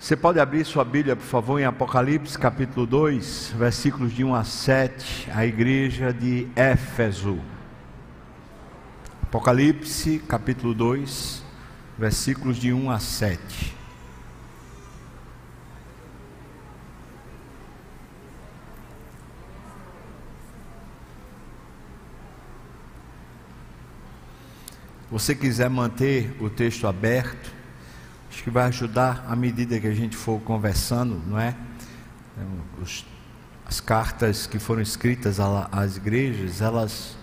Você pode abrir sua Bíblia, por favor, em Apocalipse capítulo 2, versículos de 1 a 7, a igreja de Éfeso. Apocalipse capítulo 2, versículos de 1 a 7. você quiser manter o texto aberto, acho que vai ajudar à medida que a gente for conversando, não é? Os, as cartas que foram escritas às igrejas, elas,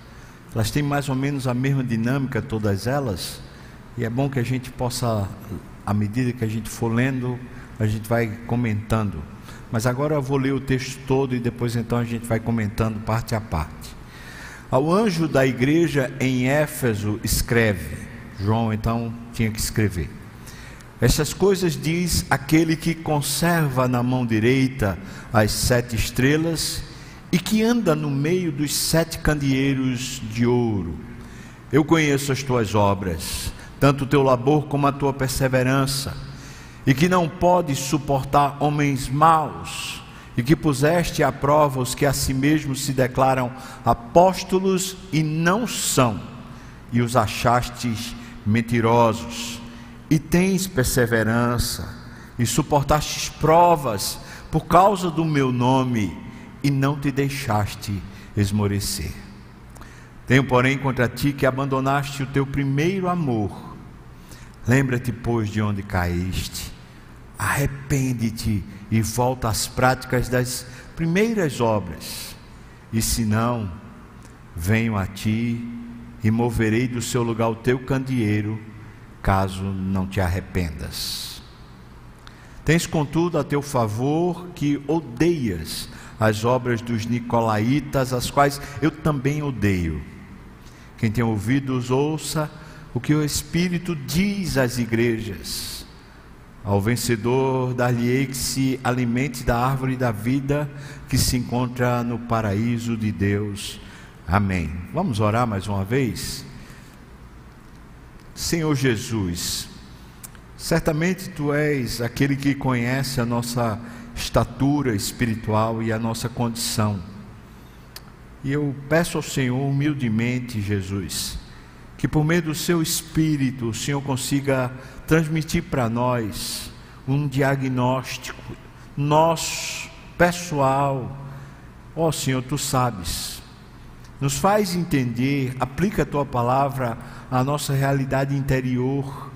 elas têm mais ou menos a mesma dinâmica, todas elas, e é bom que a gente possa, à medida que a gente for lendo, a gente vai comentando. Mas agora eu vou ler o texto todo e depois então a gente vai comentando parte a parte. Ao anjo da igreja em Éfeso, escreve. João então tinha que escrever. Essas coisas diz aquele que conserva na mão direita as sete estrelas e que anda no meio dos sete candeeiros de ouro. Eu conheço as tuas obras, tanto o teu labor como a tua perseverança, e que não podes suportar homens maus e que puseste à prova os que a si mesmos se declaram apóstolos e não são, e os achastes mentirosos, e tens perseverança, e suportastes provas por causa do meu nome, e não te deixaste esmorecer. Tenho, porém, contra ti que abandonaste o teu primeiro amor. Lembra-te, pois, de onde caíste, arrepende-te e volta às práticas das primeiras obras. E se não, venho a ti e moverei do seu lugar o teu candeeiro, caso não te arrependas. Tens, contudo, a teu favor que odeias as obras dos nicolaítas, as quais eu também odeio. Quem tem ouvidos, ouça o que o Espírito diz às igrejas. Ao vencedor, dar-lhe-ei que se alimente da árvore da vida que se encontra no paraíso de Deus. Amém. Vamos orar mais uma vez? Senhor Jesus, certamente tu és aquele que conhece a nossa estatura espiritual e a nossa condição. E eu peço ao Senhor humildemente, Jesus, que por meio do seu espírito o Senhor consiga transmitir para nós um diagnóstico nosso, pessoal. Ó oh, Senhor, tu sabes. Nos faz entender, aplica a tua palavra à nossa realidade interior.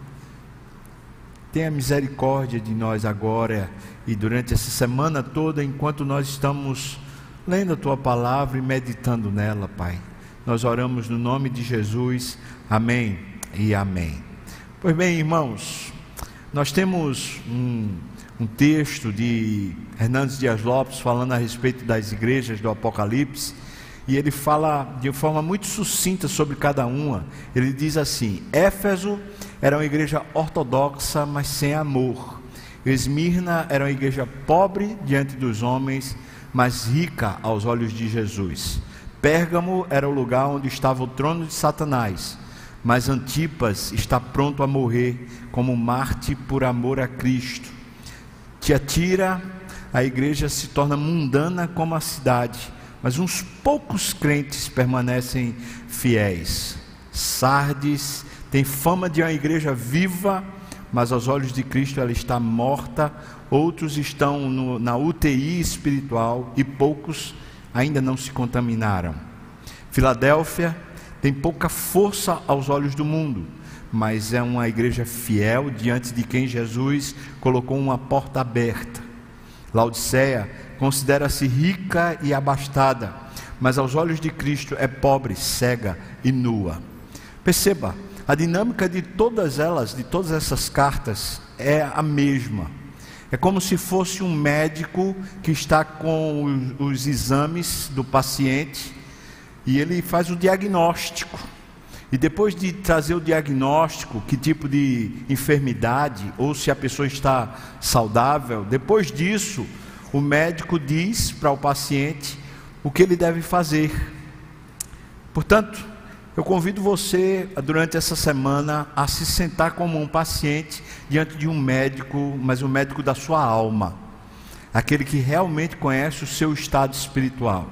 Tenha misericórdia de nós agora e durante essa semana toda, enquanto nós estamos lendo a tua palavra e meditando nela, Pai. Nós oramos no nome de Jesus. Amém e amém. Pois bem, irmãos, nós temos um, um texto de Hernandes Dias Lopes falando a respeito das igrejas do Apocalipse, e ele fala de forma muito sucinta sobre cada uma. Ele diz assim: Éfeso era uma igreja ortodoxa, mas sem amor. Esmirna era uma igreja pobre diante dos homens, mas rica aos olhos de Jesus. Pérgamo era o lugar onde estava o trono de Satanás mas Antipas está pronto a morrer como Marte por amor a Cristo. Tiatira, a igreja se torna mundana como a cidade, mas uns poucos crentes permanecem fiéis. Sardes tem fama de uma igreja viva, mas aos olhos de Cristo ela está morta. Outros estão no, na UTI espiritual e poucos ainda não se contaminaram. Filadélfia tem pouca força aos olhos do mundo, mas é uma igreja fiel diante de quem Jesus colocou uma porta aberta. Laodiceia considera-se rica e abastada, mas aos olhos de Cristo é pobre, cega e nua. Perceba, a dinâmica de todas elas, de todas essas cartas, é a mesma. É como se fosse um médico que está com os, exames do paciente e ele faz o diagnóstico. E depois de trazer o diagnóstico, que tipo de enfermidade, ou se a pessoa está saudável, depois disso, o médico diz para o paciente o que ele deve fazer. Portanto, Eu convido você, durante essa semana, a se sentar como um paciente diante de um médico, mas um médico da sua alma, aquele que realmente conhece o seu estado espiritual.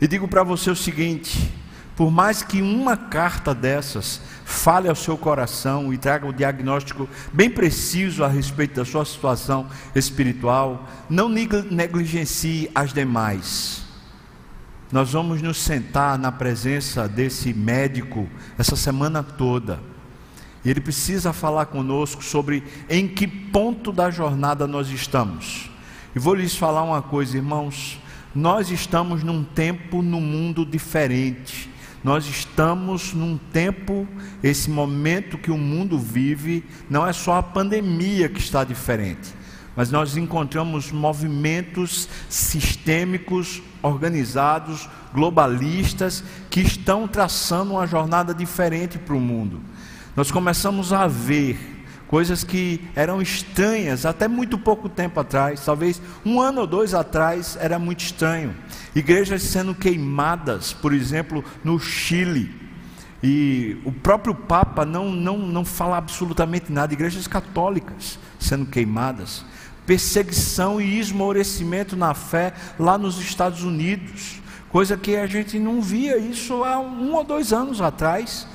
E digo para você o seguinte: por mais que uma carta dessas fale ao seu coração e traga um diagnóstico bem preciso a respeito da sua situação espiritual, não negligencie as demais. Nós vamos nos sentar na presença desse médico essa semana toda. E ele precisa falar conosco sobre em que ponto da jornada nós estamos. E vou lhes falar uma coisa, irmãos. Nós estamos num tempo, num mundo diferente. Nós estamos num tempo, esse momento que o mundo vive, não é só a pandemia que está diferente mas nós encontramos movimentos sistêmicos, organizados, globalistas, que estão traçando uma jornada diferente para o mundo. Nós começamos a ver coisas que eram estranhas até muito pouco tempo atrás, talvez um ano ou dois atrás era muito estranho. Igrejas sendo queimadas, por exemplo, no Chile. E o próprio Papa não, não, não fala absolutamente nada. Igrejas católicas sendo queimadas perseguição e esmorecimento na fé lá nos Estados Unidos, coisa que a gente não via isso há um ou dois anos atrás.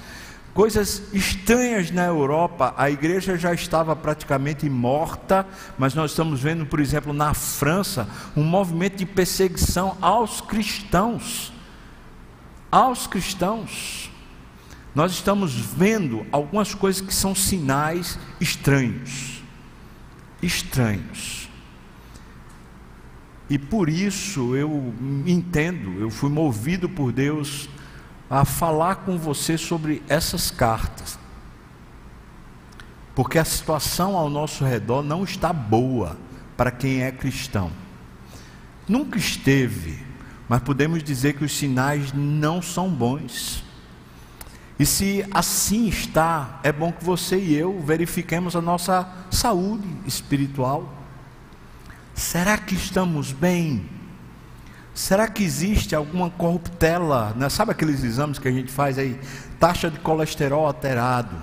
Coisas estranhas na Europa, a igreja já estava praticamente morta, mas nós estamos vendo, por exemplo, na França, um movimento de perseguição aos cristãos. Aos cristãos. Nós estamos vendo algumas coisas que são sinais estranhos estranhos. E por isso eu entendo, eu fui movido por Deus a falar com você sobre essas cartas. Porque a situação ao nosso redor não está boa para quem é cristão. Nunca esteve, mas podemos dizer que os sinais não são bons. E se assim está, é bom que você e eu verifiquemos a nossa saúde espiritual. Será que estamos bem? Será que existe alguma corruptela? Né? Sabe aqueles exames que a gente faz aí? Taxa de colesterol alterado,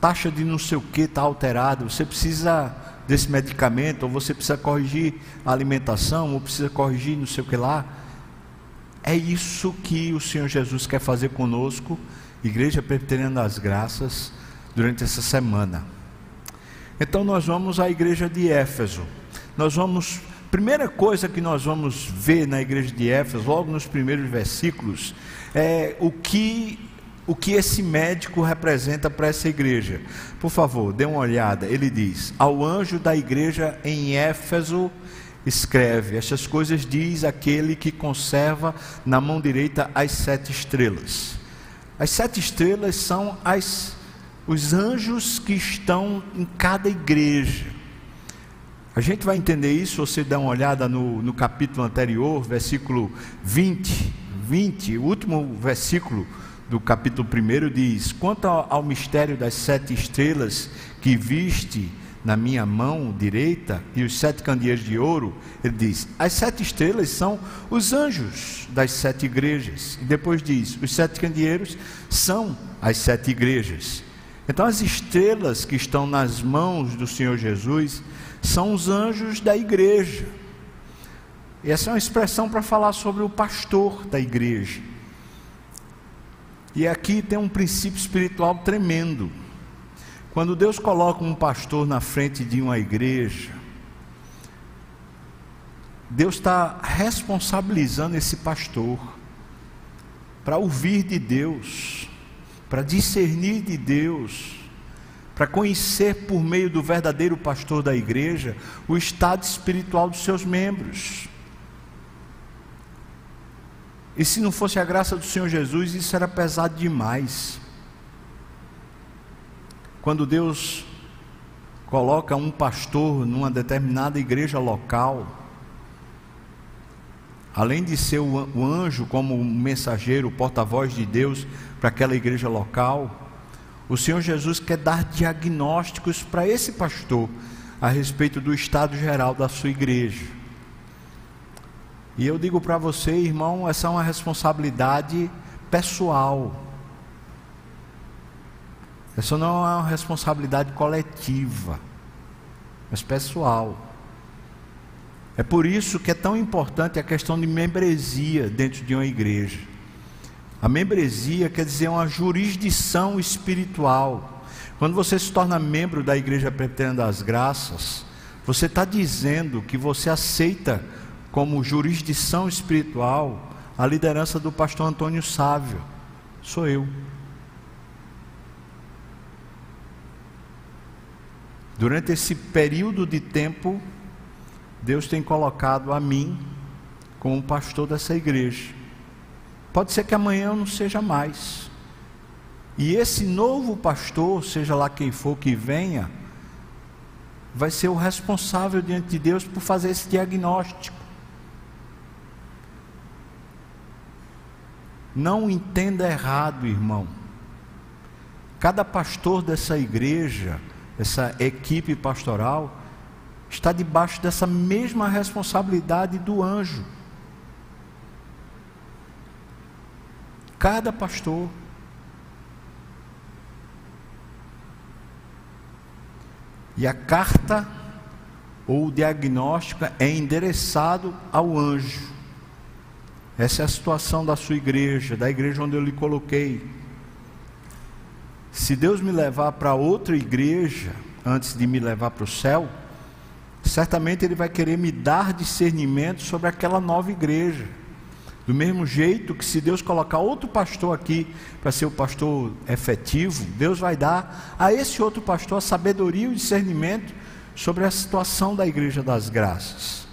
taxa de não sei o que está alterado. Você precisa desse medicamento, ou você precisa corrigir a alimentação, ou precisa corrigir não sei o que lá. É isso que o Senhor Jesus quer fazer conosco, Igreja Presbiteriana das Graças, durante essa semana. Então nós vamos à igreja de Éfeso. Nós vamos, primeira coisa que nós vamos ver na igreja de Éfeso, logo nos primeiros versículos, é o que o que esse médico representa para essa igreja. Por favor, dê uma olhada. Ele diz: Ao anjo da igreja em Éfeso, escreve: Estas coisas diz aquele que conserva na mão direita as sete estrelas. As sete estrelas são as, os anjos que estão em cada igreja. A gente vai entender isso, você dá uma olhada no, no capítulo anterior, versículo 20, 20, o último versículo do capítulo 1 diz: Quanto ao, ao mistério das sete estrelas que viste na minha mão direita e os sete candeeiros de ouro, ele diz: as sete estrelas são os anjos das sete igrejas. E depois diz: os sete candeeiros são as sete igrejas. Então, as estrelas que estão nas mãos do Senhor Jesus são os anjos da igreja. Essa é uma expressão para falar sobre o pastor da igreja. E aqui tem um princípio espiritual tremendo. Quando Deus coloca um pastor na frente de uma igreja, Deus está responsabilizando esse pastor para ouvir de Deus, para discernir de Deus, para conhecer por meio do verdadeiro pastor da igreja o estado espiritual dos seus membros. E se não fosse a graça do Senhor Jesus, isso era pesado demais. Quando Deus coloca um pastor numa determinada igreja local, além de ser o anjo como mensageiro, porta-voz de Deus para aquela igreja local, o Senhor Jesus quer dar diagnósticos para esse pastor a respeito do estado geral da sua igreja. E eu digo para você, irmão, essa é uma responsabilidade pessoal. Essa não é uma responsabilidade coletiva, mas pessoal. É por isso que é tão importante a questão de membresia dentro de uma igreja. A membresia quer dizer uma jurisdição espiritual. Quando você se torna membro da Igreja Presbiteriana das Graças, você está dizendo que você aceita como jurisdição espiritual a liderança do pastor Antônio Sávio. Sou eu. Durante esse período de tempo, Deus tem colocado a mim como pastor dessa igreja. Pode ser que amanhã não seja mais. E esse novo pastor, seja lá quem for que venha, vai ser o responsável diante de Deus por fazer esse diagnóstico. Não entenda errado, irmão. Cada pastor dessa igreja essa equipe pastoral, está debaixo dessa mesma responsabilidade do anjo. Cada pastor. E a carta ou diagnóstico é endereçado ao anjo. Essa é a situação da sua igreja, da igreja onde eu lhe coloquei. Se Deus me levar para outra igreja, antes de me levar para o céu, certamente Ele vai querer me dar discernimento sobre aquela nova igreja. Do mesmo jeito que se Deus colocar outro pastor aqui para ser o pastor efetivo, Deus vai dar a esse outro pastor a sabedoria e o discernimento sobre a situação da igreja das graças.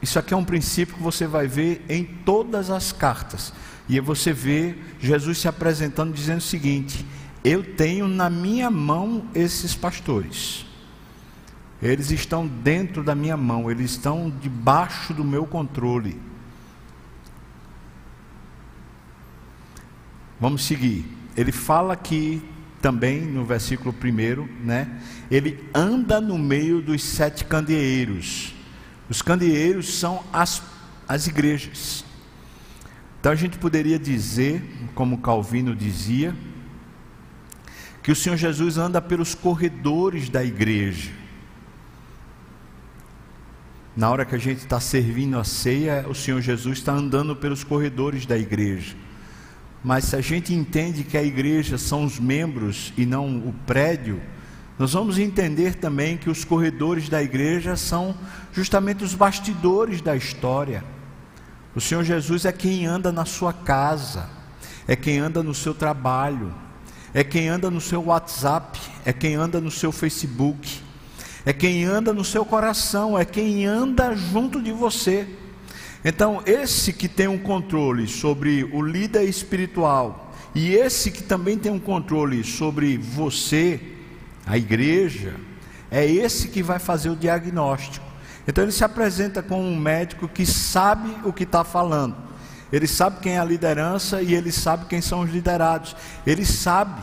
Isso aqui é um princípio que você vai ver em todas as cartas. E você vê Jesus se apresentando dizendo o seguinte: Eu tenho na minha mão esses pastores. Eles estão dentro da minha mão, eles estão debaixo do meu controle. Vamos seguir. Ele fala aqui também no versículo 1, né? Ele anda no meio dos sete candeeiros. Os candeeiros são as, as igrejas. Então a gente poderia dizer, como Calvino dizia, que o Senhor Jesus anda pelos corredores da igreja. Na hora que a gente está servindo a ceia, o Senhor Jesus está andando pelos corredores da igreja. Mas se a gente entende que a igreja são os membros e não o prédio, nós vamos entender também que os corredores da igreja são justamente os bastidores da história. O Senhor Jesus é quem anda na sua casa, é quem anda no seu trabalho, é quem anda no seu WhatsApp, é quem anda no seu Facebook, é quem anda no seu coração, é quem anda junto de você. Então, esse que tem um controle sobre o líder espiritual, e esse que também tem um controle sobre você, a igreja, é esse que vai fazer o diagnóstico. Então ele se apresenta como um médico que sabe o que está falando. Ele sabe quem é a liderança e ele sabe quem são os liderados. Ele sabe.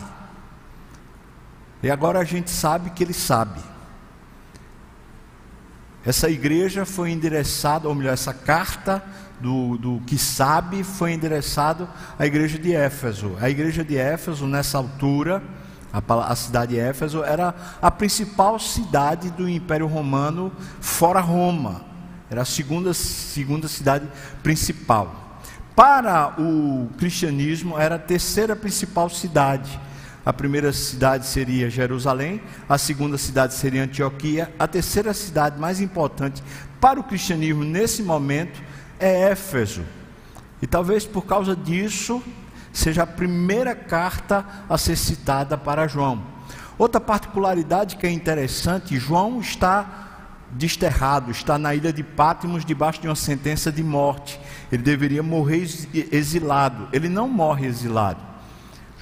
E agora a gente sabe que ele sabe. Essa igreja foi endereçada, ou melhor, essa carta do, do que sabe foi endereçado à igreja de Éfeso. A igreja de Éfeso, nessa altura, a, a cidade de Éfeso era a principal cidade do Império Romano, fora Roma. Era a segunda, segunda cidade principal. Para o cristianismo, era a terceira principal cidade. A primeira cidade seria Jerusalém, a segunda cidade seria Antioquia, a terceira cidade mais importante para o cristianismo nesse momento é Éfeso. E talvez por causa disso, seja a primeira carta a ser citada para João. Outra particularidade que é interessante: João está desterrado, está na ilha de Pátimos debaixo de uma sentença de morte. Ele deveria morrer exilado. Ele não morre exilado.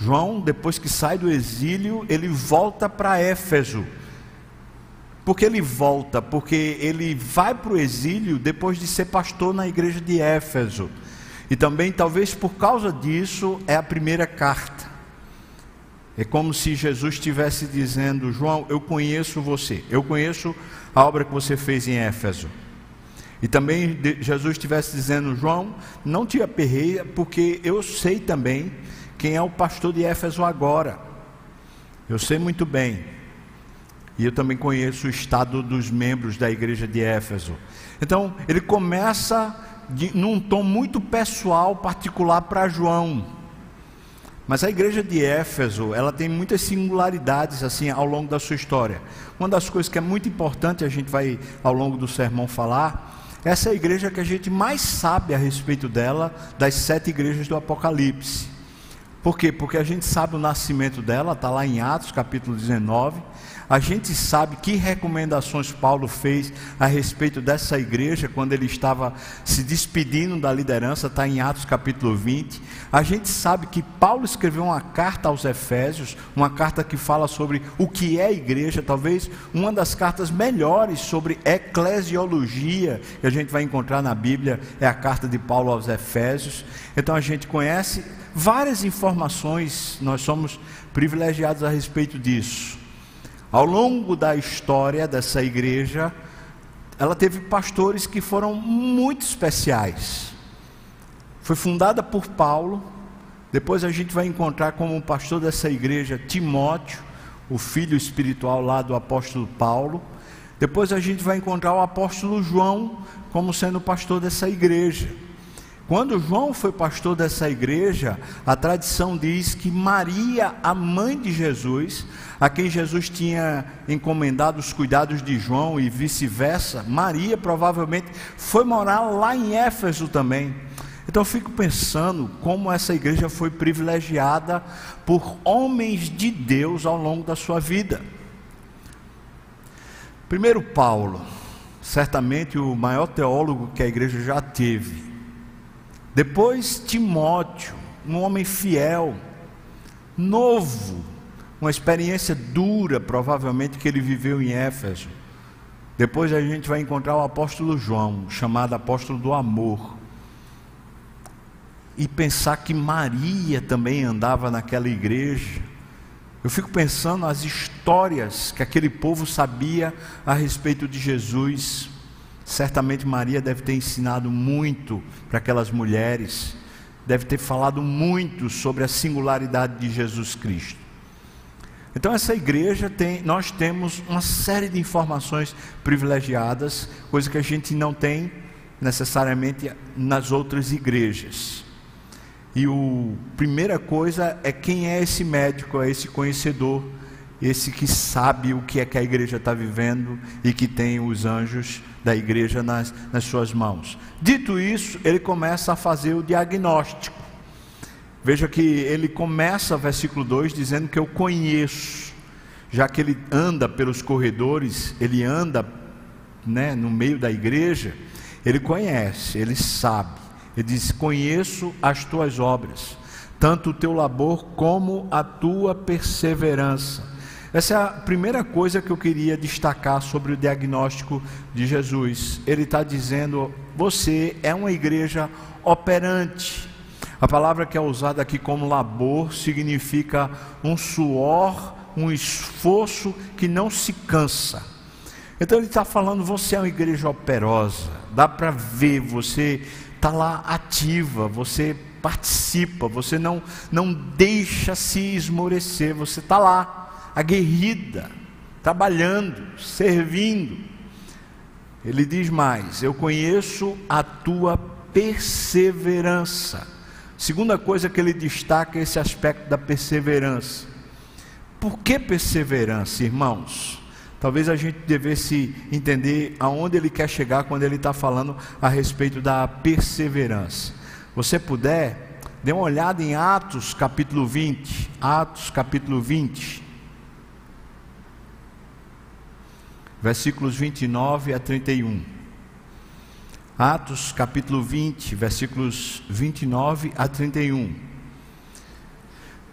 João, depois que sai do exílio, ele volta para Éfeso. Por que ele volta? Porque ele vai para o exílio depois de ser pastor na igreja de Éfeso. E também, talvez por causa disso, é a primeira carta. É como se Jesus estivesse dizendo: João, eu conheço você, eu conheço a obra que você fez em Éfeso. E também Jesus estivesse dizendo, João, não te aperreia, porque eu sei também quem é o pastor de Éfeso agora. Eu sei muito bem. E eu também conheço o estado dos membros da igreja de Éfeso. Então, ele começa de, num tom muito pessoal, particular para João. Mas a igreja de Éfeso, ela tem muitas singularidades assim ao longo da sua história. Uma das coisas que é muito importante, a gente vai ao longo do sermão falar, essa é a igreja que a gente mais sabe a respeito dela, das sete igrejas do Apocalipse. Por quê? Porque a gente sabe o nascimento dela, está lá em Atos capítulo 19. A gente sabe que recomendações Paulo fez a respeito dessa igreja quando ele estava se despedindo da liderança, está em Atos capítulo 20. A gente sabe que Paulo escreveu uma carta aos Efésios, uma carta que fala sobre o que é igreja, talvez uma das cartas melhores sobre eclesiologia que a gente vai encontrar na Bíblia é a carta de Paulo aos Efésios. Então a gente conhece várias informações, nós somos privilegiados a respeito disso. Ao longo da história dessa igreja, ela teve pastores que foram muito especiais. Foi fundada por Paulo, depois a gente vai encontrar como pastor dessa igreja Timóteo, o filho espiritual lá do apóstolo Paulo. Depois a gente vai encontrar o apóstolo João como sendo pastor dessa igreja. Quando João foi pastor dessa igreja, a tradição diz que Maria, a mãe de Jesus, a quem Jesus tinha encomendado os cuidados de João e vice-versa, Maria provavelmente foi morar lá em Éfeso também. Então eu fico pensando como essa igreja foi privilegiada por homens de Deus ao longo da sua vida. Primeiro Paulo, certamente o maior teólogo que a igreja já teve. Depois Timóteo, um homem fiel, novo, uma experiência dura, provavelmente, que ele viveu em Éfeso. Depois a gente vai encontrar o apóstolo João, chamado apóstolo do amor. E pensar que Maria também andava naquela igreja. Eu fico pensando nas histórias que aquele povo sabia a respeito de Jesus. Certamente Maria deve ter ensinado muito para aquelas mulheres, deve ter falado muito sobre a singularidade de Jesus Cristo. Então essa igreja tem, nós temos uma série de informações privilegiadas, coisa que a gente não tem necessariamente nas outras igrejas. E a primeira coisa é quem é esse médico, é esse conhecedor, esse que sabe o que é que a igreja está vivendo e que tem os anjos da igreja nas, nas suas mãos. Dito isso, ele começa a fazer o diagnóstico. Veja que ele começa, versículo 2, dizendo que eu conheço, já que ele anda pelos corredores, ele anda né, no meio da igreja, ele conhece, ele sabe. Ele diz: Conheço as tuas obras, tanto o teu labor como a tua perseverança essa é a primeira coisa que eu queria destacar sobre o diagnóstico de Jesus. Ele está dizendo: você é uma igreja operante. A palavra que é usada aqui como labor significa um suor, um esforço que não se cansa. Então ele está falando: você é uma igreja operosa, dá para ver, você está lá ativa, você participa, você não, não deixa se esmorecer, você está lá aguerrida, trabalhando, servindo. Ele diz mais: Eu conheço a tua perseverança. Segunda coisa que ele destaca é esse aspecto da perseverança. Por que perseverança, irmãos? Talvez a gente devesse entender aonde ele quer chegar quando ele está falando a respeito da perseverança. Você puder, dê uma olhada em Atos capítulo 20. Atos capítulo 20. Versículos 29 a 31. Atos capítulo 20, versículos 29 a 31.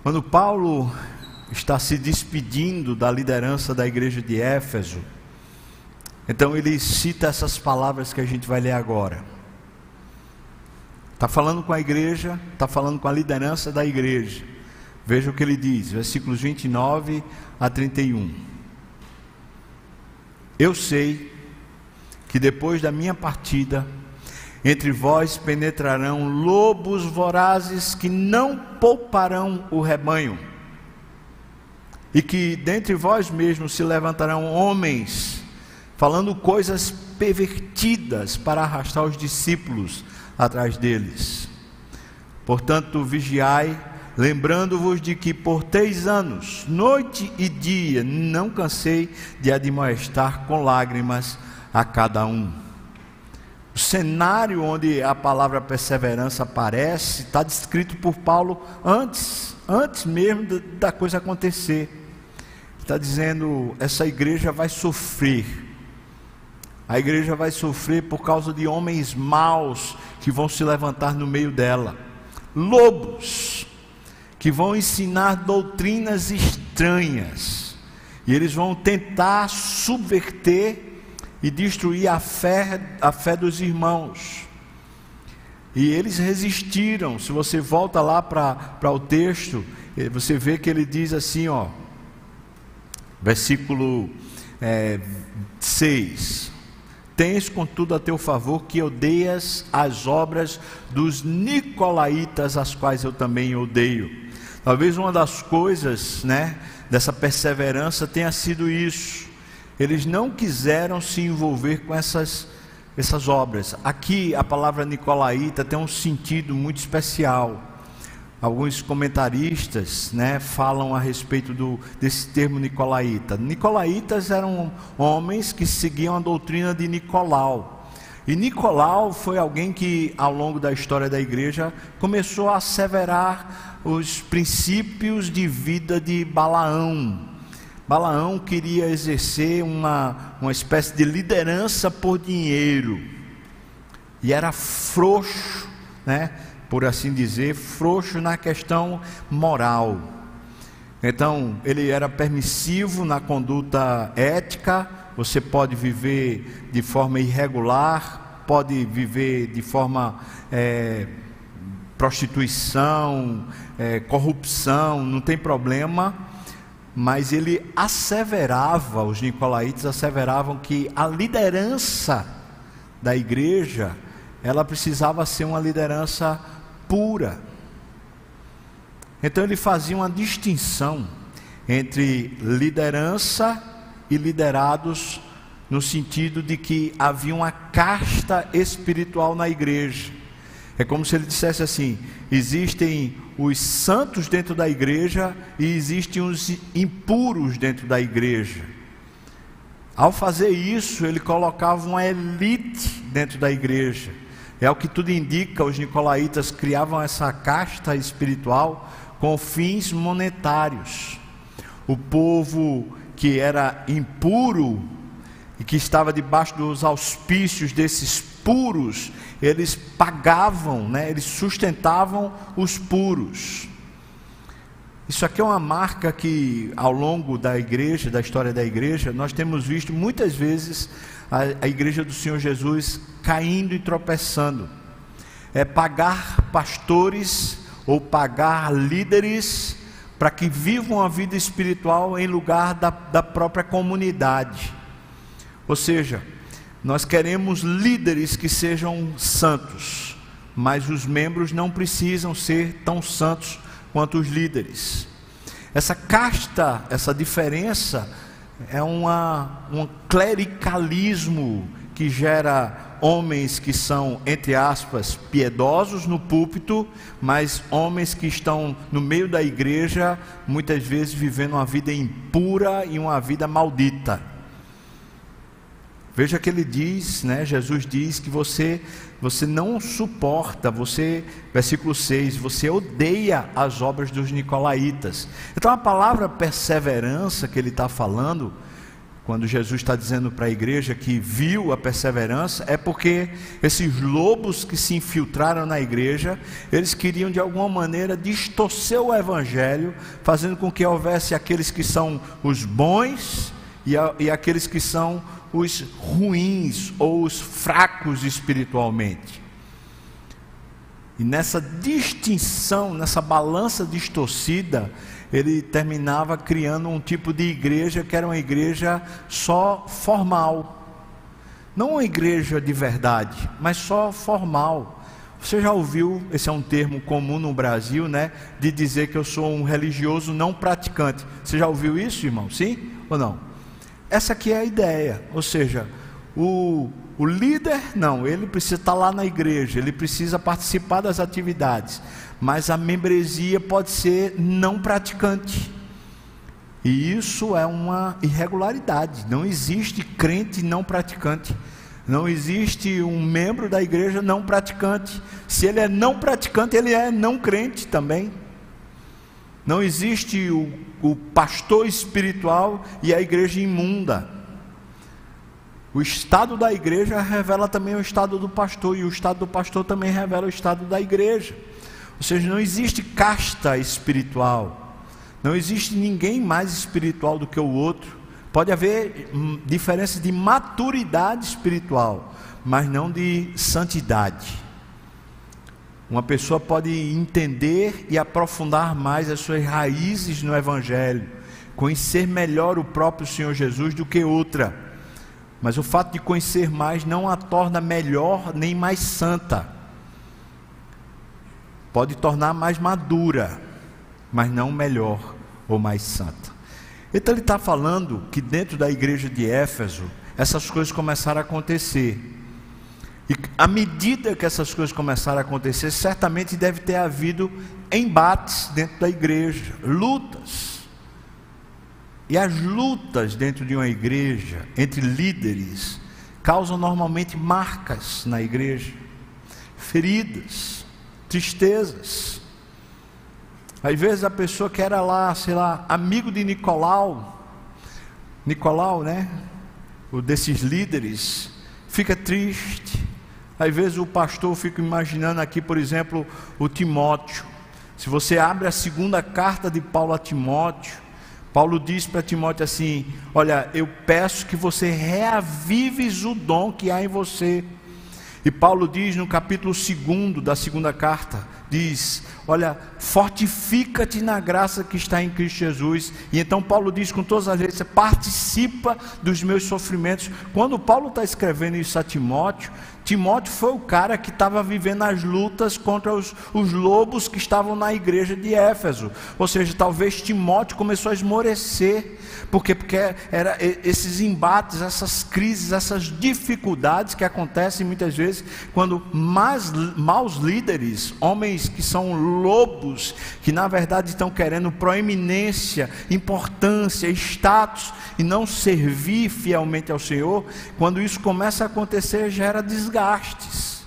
Quando Paulo está se despedindo da liderança da igreja de Éfeso, então ele cita essas palavras que a gente vai ler agora. Está falando com a igreja, está falando com a liderança da igreja. Veja o que ele diz, versículos 29 a 31. Eu sei que depois da minha partida, entre vós penetrarão lobos vorazes que não pouparão o rebanho, e que dentre vós mesmos se levantarão homens, falando coisas pervertidas para arrastar os discípulos atrás deles. Portanto, vigiai, lembrando-vos de que por três anos, noite e dia, não cansei de admoestar com lágrimas a cada um. O cenário onde a palavra perseverança aparece está descrito por Paulo antes, antes mesmo da coisa acontecer. Está dizendo: essa igreja vai sofrer. A igreja vai sofrer por causa de homens maus que vão se levantar no meio dela, lobos que vão ensinar doutrinas estranhas, e eles vão tentar subverter e destruir a fé, a fé dos irmãos. E eles resistiram. Se você volta lá para o texto, eh, você vê que ele diz assim, ó, versículo é, 6: Tens contudo a teu favor que odeias as obras dos nicolaítas, as quais eu também odeio. Talvez uma das coisas, né, dessa perseverança tenha sido isso eles não quiseram se envolver com essas, essas obras. Aqui a palavra nicolaíta tem um sentido muito especial. Alguns comentaristas né, falam a respeito do, desse termo nicolaíta. Nicolaítas eram homens que seguiam a doutrina de Nicolau. E Nicolau foi alguém que, ao longo da história da igreja, começou a asseverar os princípios de vida de Balaão, Balaão queria exercer uma, uma espécie de liderança por dinheiro, e era frouxo, né, por assim dizer, frouxo na questão moral. Então, ele era permissivo na conduta ética, você pode viver de forma irregular, pode viver de forma é, prostituição, é, corrupção, não tem problema mas ele asseverava, os nicolaítas asseveravam que a liderança da igreja, ela precisava ser uma liderança pura. Então ele fazia uma distinção entre liderança e liderados no sentido de que havia uma casta espiritual na igreja. É como se ele dissesse assim: existem os santos dentro da igreja e existem os impuros dentro da igreja. Ao fazer isso, ele colocava uma elite dentro da igreja. É o que tudo indica, os nicolaítas criavam essa casta espiritual com fins monetários. O povo que era impuro e que estava debaixo dos auspícios desses puros, eles pagavam, né, eles sustentavam os puros. Isso aqui é uma marca que, ao longo da igreja, da história da igreja, nós temos visto muitas vezes a, a igreja do Senhor Jesus caindo e tropeçando. É pagar pastores ou pagar líderes para que vivam a vida espiritual em lugar da, da própria comunidade. Ou seja, nós queremos líderes que sejam santos, mas os membros não precisam ser tão santos quanto os líderes. Essa casta, essa diferença, é uma, um clericalismo que gera homens que são, entre aspas, piedosos no púlpito, mas homens que estão no meio da igreja, muitas vezes vivendo uma vida impura e uma vida maldita. Veja que ele diz, né, Jesus diz que você você não suporta, você, versículo 6, você odeia as obras dos nicolaítas. Então a palavra perseverança que ele está falando, quando Jesus está dizendo para a igreja que viu a perseverança, é porque esses lobos que se infiltraram na igreja, eles queriam de alguma maneira distorcer o evangelho, fazendo com que houvesse aqueles que são os bons e, a, e aqueles que são os ruins ou os fracos espiritualmente. E nessa distinção, nessa balança distorcida, ele terminava criando um tipo de igreja que era uma igreja só formal. não uma igreja de verdade, mas só formal. Você já ouviu, esse é um termo comum no Brasil, né? De dizer que eu sou um religioso não praticante. Você já ouviu isso, irmão? Sim ou não? Essa aqui é a ideia. Ou seja, o, o líder, não, ele precisa estar lá na igreja, ele precisa participar das atividades. Mas a membresia pode ser não praticante. E isso é uma irregularidade. Não existe crente não praticante. Não existe um membro da igreja não praticante. Se ele é não praticante, ele é não crente também. Não existe o, o pastor espiritual e a igreja imunda. O estado da igreja revela também o estado do pastor, e o estado do pastor também revela o estado da igreja. Ou seja, não existe casta espiritual. Não existe ninguém mais espiritual do que o outro. Pode haver hum, diferença de maturidade espiritual, mas não de santidade. Uma pessoa pode entender e aprofundar mais as suas raízes no Evangelho, conhecer melhor o próprio Senhor Jesus do que outra. Mas o fato de conhecer mais não a torna melhor nem mais santa. Pode tornar mais madura, mas não melhor ou mais santa. Então ele está falando que dentro da igreja de Éfeso, essas coisas começaram a acontecer. E à medida que essas coisas começaram a acontecer, certamente deve ter havido embates dentro da igreja, lutas. E as lutas dentro de uma igreja, entre líderes, causam normalmente marcas na igreja, feridas, tristezas. Às vezes a pessoa que era lá, sei lá, amigo de Nicolau, Nicolau, né? O desses líderes, fica triste. Às vezes o pastor fica imaginando aqui, por exemplo, o Timóteo. Se você abre a segunda carta de Paulo a Timóteo, Paulo diz para Timóteo assim: Olha, eu peço que você reavives o dom que há em você. E Paulo diz no capítulo 2 da segunda carta: diz: Olha, fortifica-te na graça que está em Cristo Jesus. E então Paulo diz com todas as letras: participa dos meus sofrimentos. Quando Paulo está escrevendo isso a Timóteo, Timóteo foi o cara que estava vivendo as lutas contra os, os, lobos que estavam na igreja de Éfeso. Ou seja, talvez Timóteo começou a esmorecer. Por quê? Porque era esses embates, essas crises, essas dificuldades que acontecem muitas vezes quando mais, maus líderes, homens que são lobos, que na verdade estão querendo proeminência, importância, status e não servir fielmente ao Senhor, quando isso começa a acontecer, gera desgaste desgastes.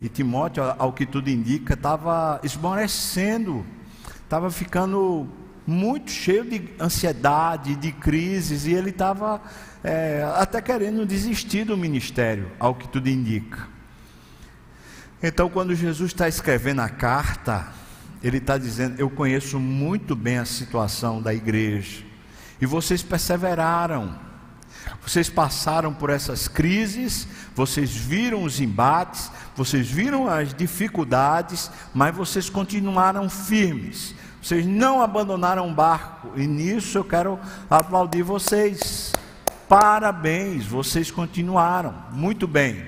E Timóteo, ao que tudo indica, estava esmorecendo, estava ficando muito cheio de ansiedade, de crises, e ele estava é, até querendo desistir do ministério, ao que tudo indica. Então, quando Jesus está escrevendo a carta, ele está dizendo: Eu conheço muito bem a situação da igreja, e vocês perseveraram vocês passaram por essas crises, vocês viram os embates, vocês viram as dificuldades, mas vocês continuaram firmes. Vocês não abandonaram o barco, e nisso eu quero aplaudir vocês. Parabéns, vocês continuaram muito bem.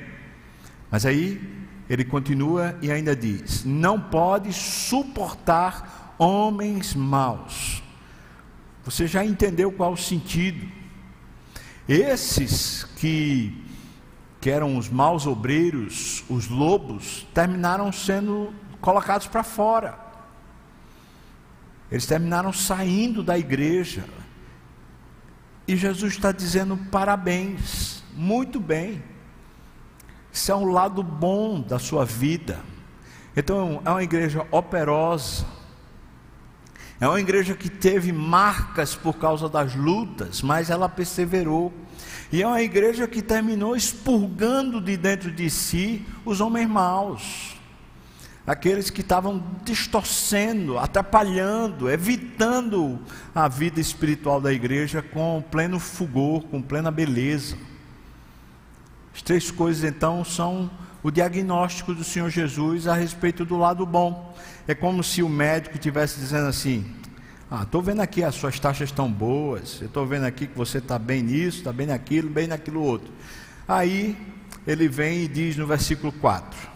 Mas aí ele continua e ainda diz: Não pode suportar homens maus. Você já entendeu qual o sentido? Esses que, que eram os maus obreiros, os lobos, terminaram sendo colocados para fora. Eles terminaram saindo da igreja. E Jesus está dizendo: parabéns, muito bem. Isso é um lado bom da sua vida. Então, é uma igreja operosa, é uma igreja que teve marcas por causa das lutas, mas ela perseverou. E é uma igreja que terminou expurgando de dentro de si os homens maus, aqueles que estavam distorcendo, atrapalhando, evitando a vida espiritual da igreja com pleno fulgor, com plena beleza. As três coisas então são o diagnóstico do Senhor Jesus a respeito do lado bom. É como se o médico estivesse dizendo assim: Ah, estou vendo aqui as suas taxas estão boas, eu estou vendo aqui que você está bem nisso, está bem naquilo, bem naquilo outro. Aí ele vem e diz no versículo 4: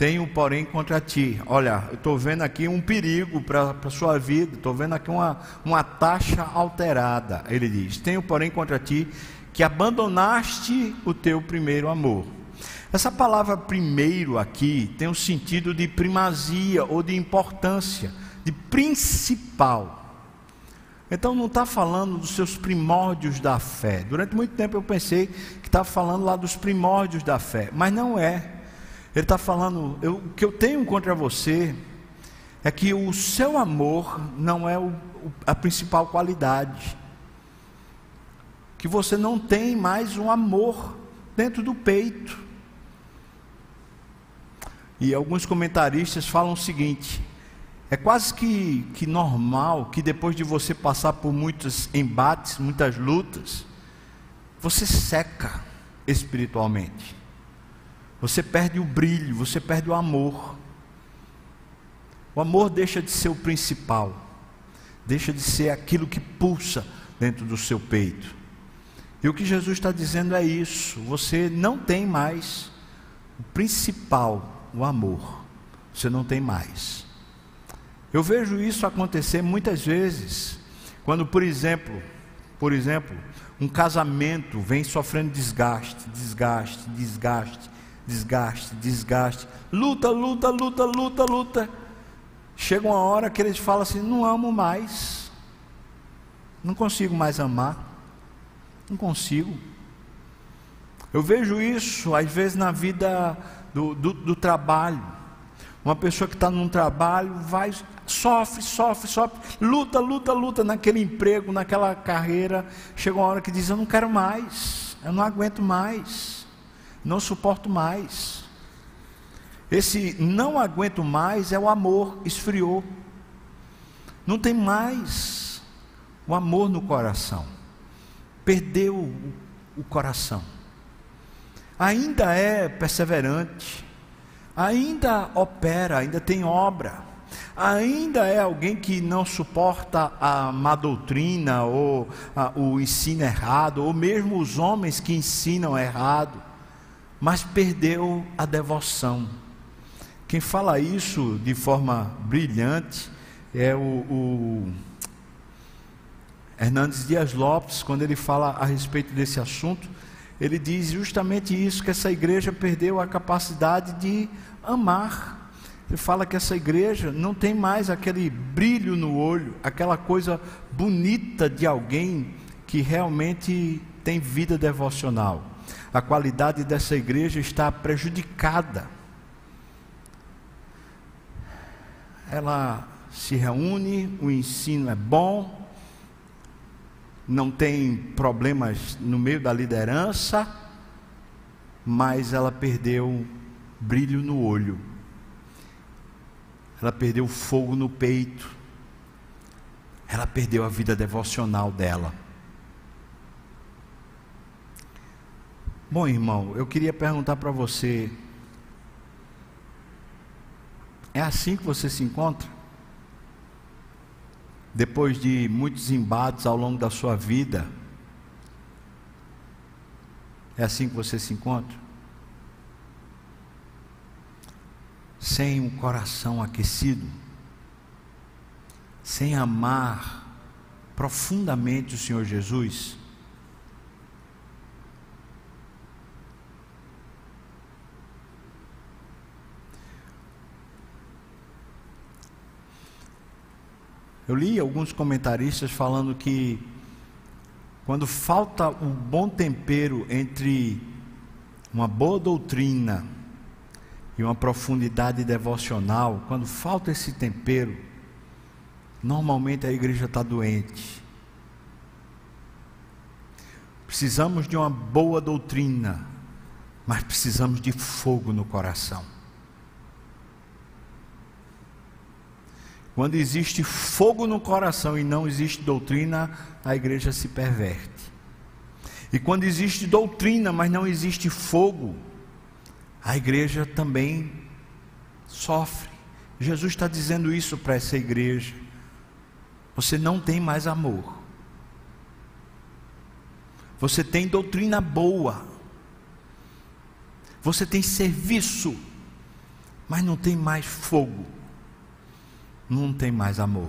Tenho, porém, contra ti. Olha, eu estou vendo aqui um perigo para a sua vida, estou vendo aqui uma, uma taxa alterada. Ele diz: Tenho, porém, contra ti que abandonaste o teu primeiro amor. Essa palavra primeiro aqui tem o um sentido de primazia ou de importância de principal. Então não está falando dos seus primórdios da fé. Durante muito tempo eu pensei que estava falando lá dos primórdios da fé, mas não é. Ele está falando, eu, o que eu tenho contra você é que o seu amor não é o, a principal qualidade. Que você não tem mais um amor dentro do peito. E alguns comentaristas falam o seguinte: é quase que, que normal que depois de você passar por muitos embates, muitas lutas, você seca espiritualmente. Você perde o brilho, você perde o amor. O amor deixa de ser o principal, deixa de ser aquilo que pulsa dentro do seu peito. E o que Jesus está dizendo é isso: você não tem mais o principal, o amor. Você não tem mais. Eu vejo isso acontecer muitas vezes, quando, por exemplo, por exemplo, um casamento vem sofrendo desgaste, desgaste, desgaste, desgaste, desgaste, luta, luta, luta, luta, luta. Chega uma hora que eles falam assim: não amo mais, não consigo mais amar, não consigo. Eu vejo isso às vezes na vida do, do, do trabalho. Uma pessoa que está num trabalho vai, sofre, sofre, sofre, luta, luta, luta naquele emprego, naquela carreira. Chega uma hora que diz: Eu não quero mais, eu não aguento mais, não suporto mais. Esse não aguento mais é o amor, esfriou. Não tem mais o amor no coração, perdeu o, coração. Ainda é perseverante ainda opera, ainda tem obra, ainda é alguém que não suporta a má doutrina ou a, o ensino errado, ou mesmo os homens que ensinam errado, mas perdeu a devoção. Quem fala isso de forma brilhante é o, o Hernandes Dias Lopes, quando ele fala a respeito desse assunto, ele diz justamente isso: que essa igreja perdeu a capacidade de amar. Ele fala que essa igreja não tem mais aquele brilho no olho, aquela coisa bonita de alguém que realmente tem vida devocional. A qualidade dessa igreja está prejudicada. Ela se reúne, o ensino é bom, não tem problemas no meio da liderança, mas ela perdeu brilho no olho, ela perdeu fogo no peito, ela perdeu a vida devocional dela. Bom, irmão, eu queria perguntar para você: é assim que você se encontra? Depois de muitos embates ao longo da sua vida, é assim que você se encontra? sem um coração aquecido, sem amar profundamente o Senhor Jesus, Eu li alguns comentaristas falando que quando falta um bom tempero entre uma boa doutrina e uma profundidade devocional, quando falta esse tempero, normalmente a igreja está doente. Precisamos de uma boa doutrina, mas precisamos de fogo no coração. Quando existe fogo no coração e não existe doutrina, a igreja se perverte. E quando existe doutrina, mas não existe fogo, a igreja também sofre. Jesus está dizendo isso para essa igreja. Você não tem mais amor. Você tem doutrina boa. Você tem serviço, mas não tem mais fogo. Não tem mais amor.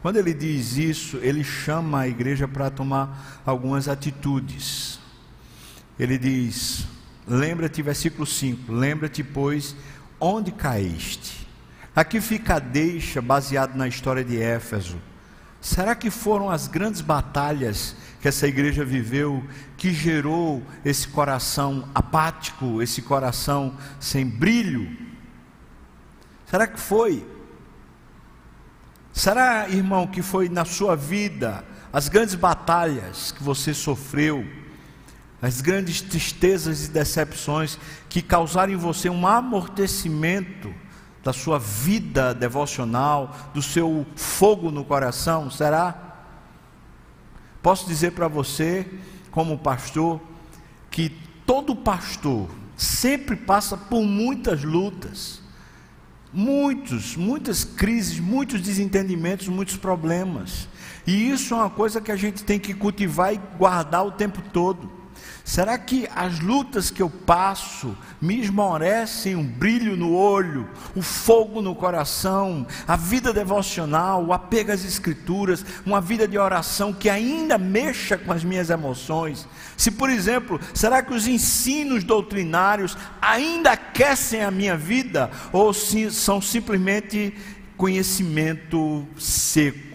Quando ele diz isso, ele chama a igreja para tomar algumas atitudes. Ele diz: Lembra-te, versículo 5: Lembra-te, pois, onde caíste. Aqui fica a deixa baseado na história de Éfeso. Será que foram as grandes batalhas que essa igreja viveu que gerou esse coração apático, esse coração sem brilho? Será que foi? Será, irmão, que foi na sua vida as grandes batalhas que você sofreu, as grandes tristezas e decepções que causaram em você um amortecimento da sua vida devocional, do seu fogo no coração? Será? Posso dizer para você, como pastor, que todo pastor sempre passa por muitas lutas muitos, muitas crises, muitos desentendimentos, muitos problemas. E isso é uma coisa que a gente tem que cultivar e guardar o tempo todo. Será que as lutas que eu passo me esmorecem um brilho no olho, o fogo no coração, a vida devocional, o apego às escrituras, uma vida de oração que ainda mexa com as minhas emoções? Se, por exemplo, será que os ensinos doutrinários ainda aquecem a minha vida ou se, são simplesmente conhecimento seco?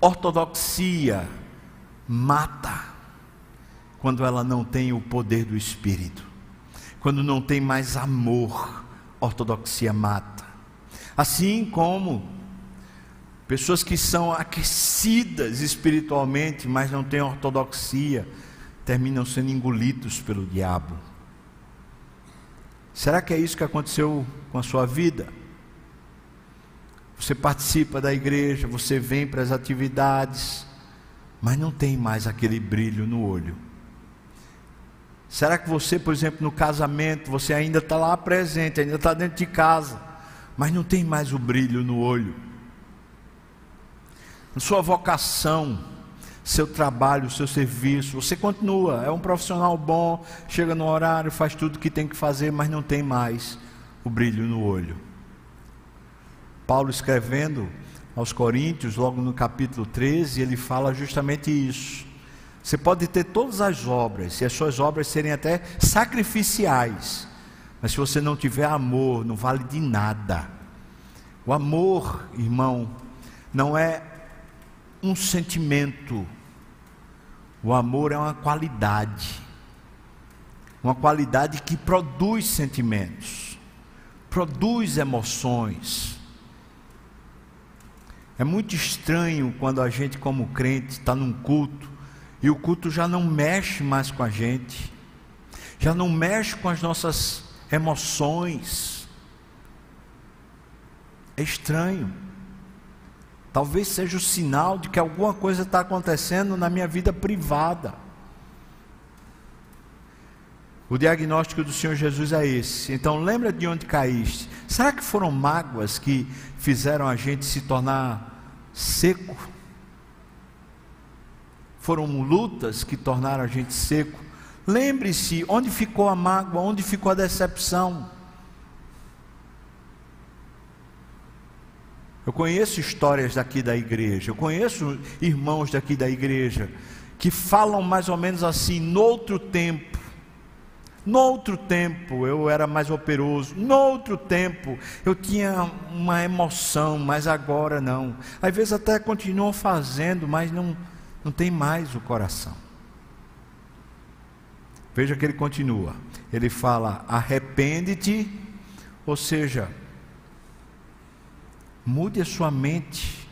Ortodoxia mata quando ela não tem o poder do Espírito, quando não tem mais amor, ortodoxia mata. Assim como pessoas que são aquecidas espiritualmente, mas não têm ortodoxia, terminam sendo engolidos pelo diabo. Será que é isso que aconteceu com a sua vida? Você participa da igreja, você vem para as atividades, mas não tem mais aquele brilho no olho. Será que você, por exemplo, no casamento, você ainda está lá presente, ainda está dentro de casa, mas não tem mais o brilho no olho? Na sua vocação, seu trabalho, seu serviço, você continua, é um profissional bom, chega no horário, faz tudo o que tem que fazer, mas não tem mais o brilho no olho. Paulo escrevendo aos Coríntios, logo no capítulo 13, ele fala justamente isso. Você pode ter todas as obras, e as suas obras serem até sacrificiais, mas se você não tiver amor, não vale de nada. O amor, irmão, não é um sentimento, o amor é uma qualidade, uma qualidade que produz sentimentos, produz emoções é muito estranho quando a gente, como crente, está num culto e o culto já não mexe mais com a gente, já não mexe com as nossas emoções. É estranho. Talvez seja o sinal de que alguma coisa está acontecendo na minha vida privada. O diagnóstico do Senhor Jesus é esse. Então lembra de onde caíste. Será que foram mágoas que fizeram a gente se tornar seco? Foram lutas que tornaram a gente seco. Lembre-se onde ficou a mágoa, onde ficou a decepção. Eu conheço histórias daqui da igreja, eu conheço irmãos daqui da igreja que falam mais ou menos assim, noutro tempo Noutro tempo eu era mais operoso, noutro tempo eu tinha uma emoção, mas agora não. Às vezes até continuam fazendo, mas não, não tem mais o coração. Veja que ele continua. Ele fala: arrepende-te, ou seja, mude a sua mente.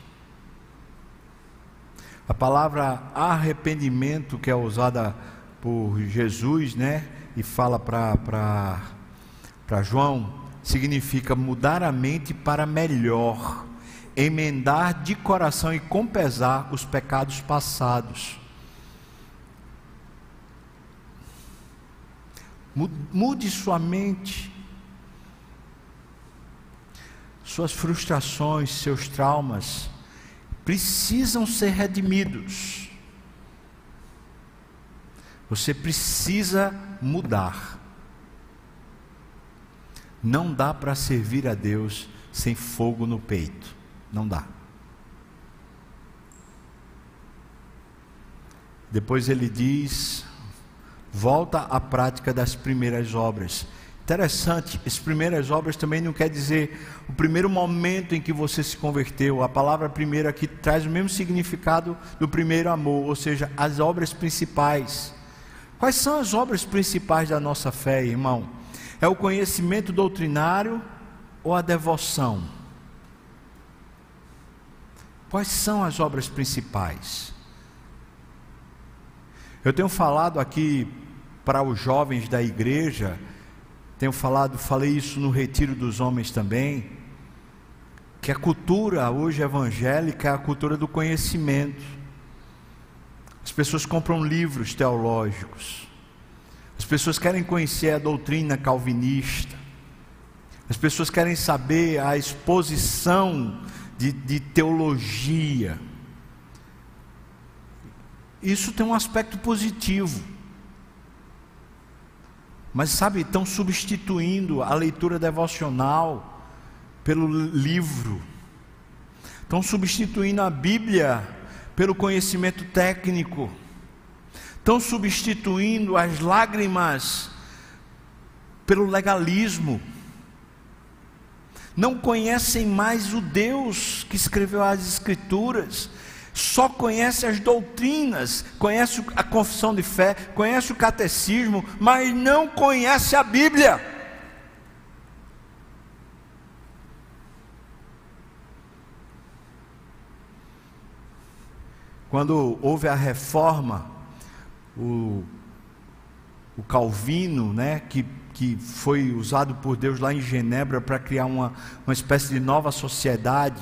A palavra arrependimento que é usada por Jesus, né? e fala para João, significa mudar a mente para melhor, emendar de coração e com pesar os pecados passados. Mude sua mente. suas frustrações, seus traumas, precisam ser redimidos. Você precisa mudar. Não dá para servir a Deus sem fogo no peito. Não dá. Depois ele diz: volta à prática das primeiras obras. Interessante, as primeiras obras também não quer dizer o primeiro momento em que você se converteu. A palavra primeira aqui traz o mesmo significado do primeiro amor, ou seja, as obras principais. Quais são as obras principais da nossa fé, irmão? É o conhecimento doutrinário ou a devoção? Quais são as obras principais? Eu tenho falado aqui para os jovens da igreja tenho falado, falei isso no retiro dos homens também, que a cultura hoje evangélica é a cultura do conhecimento. As pessoas compram livros teológicos. As pessoas querem conhecer a doutrina calvinista. As pessoas querem saber a exposição de, de teologia. Isso tem um aspecto positivo. Mas sabe, estão substituindo a leitura devocional pelo livro. Estão substituindo a Bíblia pelo conhecimento técnico. Estão substituindo as lágrimas pelo legalismo. Não conhecem mais o Deus que escreveu as Escrituras só conhece as doutrinas, conhece a confissão de fé, conhece o catecismo, mas não conhece a Bíblia. Quando houve a reforma, o, o Calvino, né, que, que foi usado por Deus lá em Genebra para criar uma, uma espécie de nova sociedade,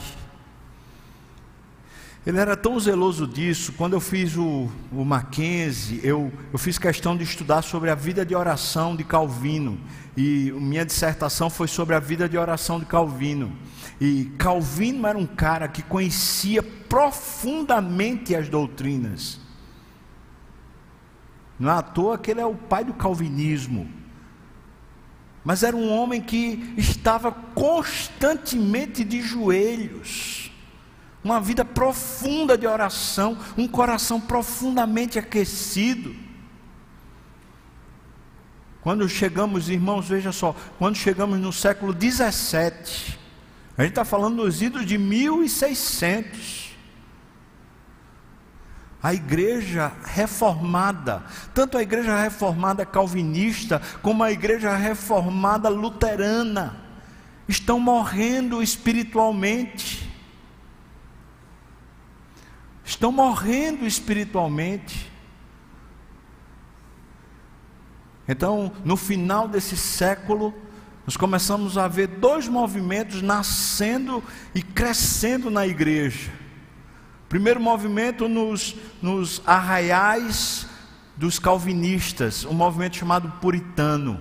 ele era tão zeloso disso, quando eu fiz o, o Mackenzie, eu, eu fiz questão de estudar sobre a vida de oração de Calvino, e minha dissertação foi sobre a vida de oração de Calvino. E Calvino era um cara que conhecia profundamente as doutrinas. Não é à toa que ele é o pai do calvinismo. Mas era um homem que estava constantemente de joelhos uma vida profunda de oração, um coração profundamente aquecido. Quando chegamos, irmãos, veja só, quando chegamos no século 17, a gente está falando dos idos de 1600. A igreja reformada, tanto a igreja reformada calvinista, como a igreja reformada luterana, estão morrendo espiritualmente estão morrendo espiritualmente. Então, no final desse século, nós começamos a ver dois movimentos nascendo e crescendo na igreja. Primeiro movimento nos, nos arraiais dos calvinistas, um movimento chamado puritano,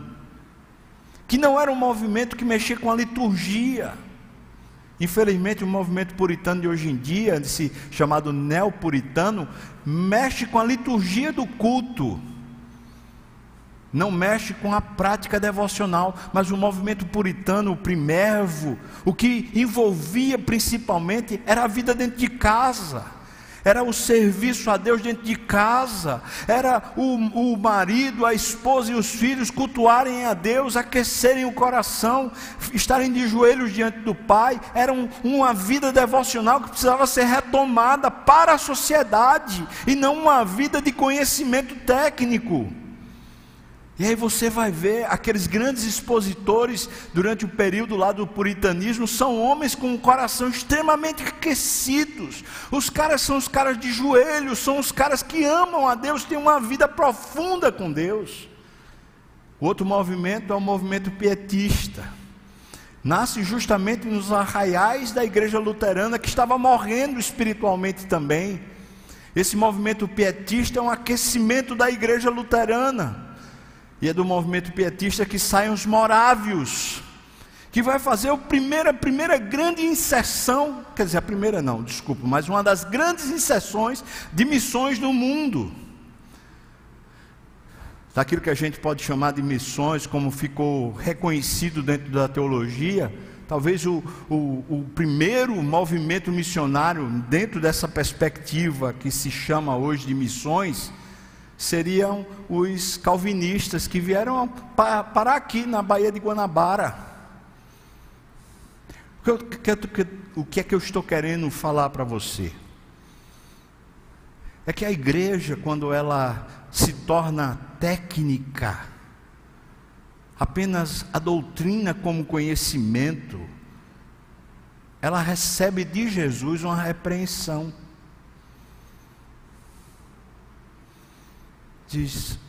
que não era um movimento que mexia com a liturgia Infelizmente, o movimento puritano de hoje em dia, esse chamado neopuritano, mexe com a liturgia do culto. Não mexe com a prática devocional, mas o movimento puritano, o primervo, o que envolvia principalmente era a vida dentro de casa. Era o serviço a Deus dentro de casa, era o, o marido, a esposa e os filhos cultuarem a Deus, aquecerem o coração, estarem de joelhos diante do Pai, era um, uma vida devocional que precisava ser retomada para a sociedade e não uma vida de conhecimento técnico. E aí você vai ver aqueles grandes expositores durante o período lá do puritanismo são homens com um coração extremamente aquecidos. Os caras são os caras de joelhos, são os caras que amam a Deus, têm uma vida profunda com Deus. O outro movimento é o movimento pietista. Nasce justamente nos arraiais da igreja luterana que estava morrendo espiritualmente também. Esse movimento pietista é um aquecimento da igreja luterana. E é do movimento pietista que saem os morávios, que vai fazer a primeira, primeira grande inserção, quer dizer, a primeira não, desculpa, mas uma das grandes inserções de missões no mundo. Daquilo que a gente pode chamar de missões, como ficou reconhecido dentro da teologia, talvez o, o, o primeiro movimento missionário dentro dessa perspectiva que se chama hoje de missões, seriam os calvinistas que vieram parar aqui na Baía de Guanabara o que é que eu estou querendo falar para você? É que a igreja, quando ela se torna técnica, apenas a doutrina como conhecimento, ela recebe de Jesus uma repreensão. Diz: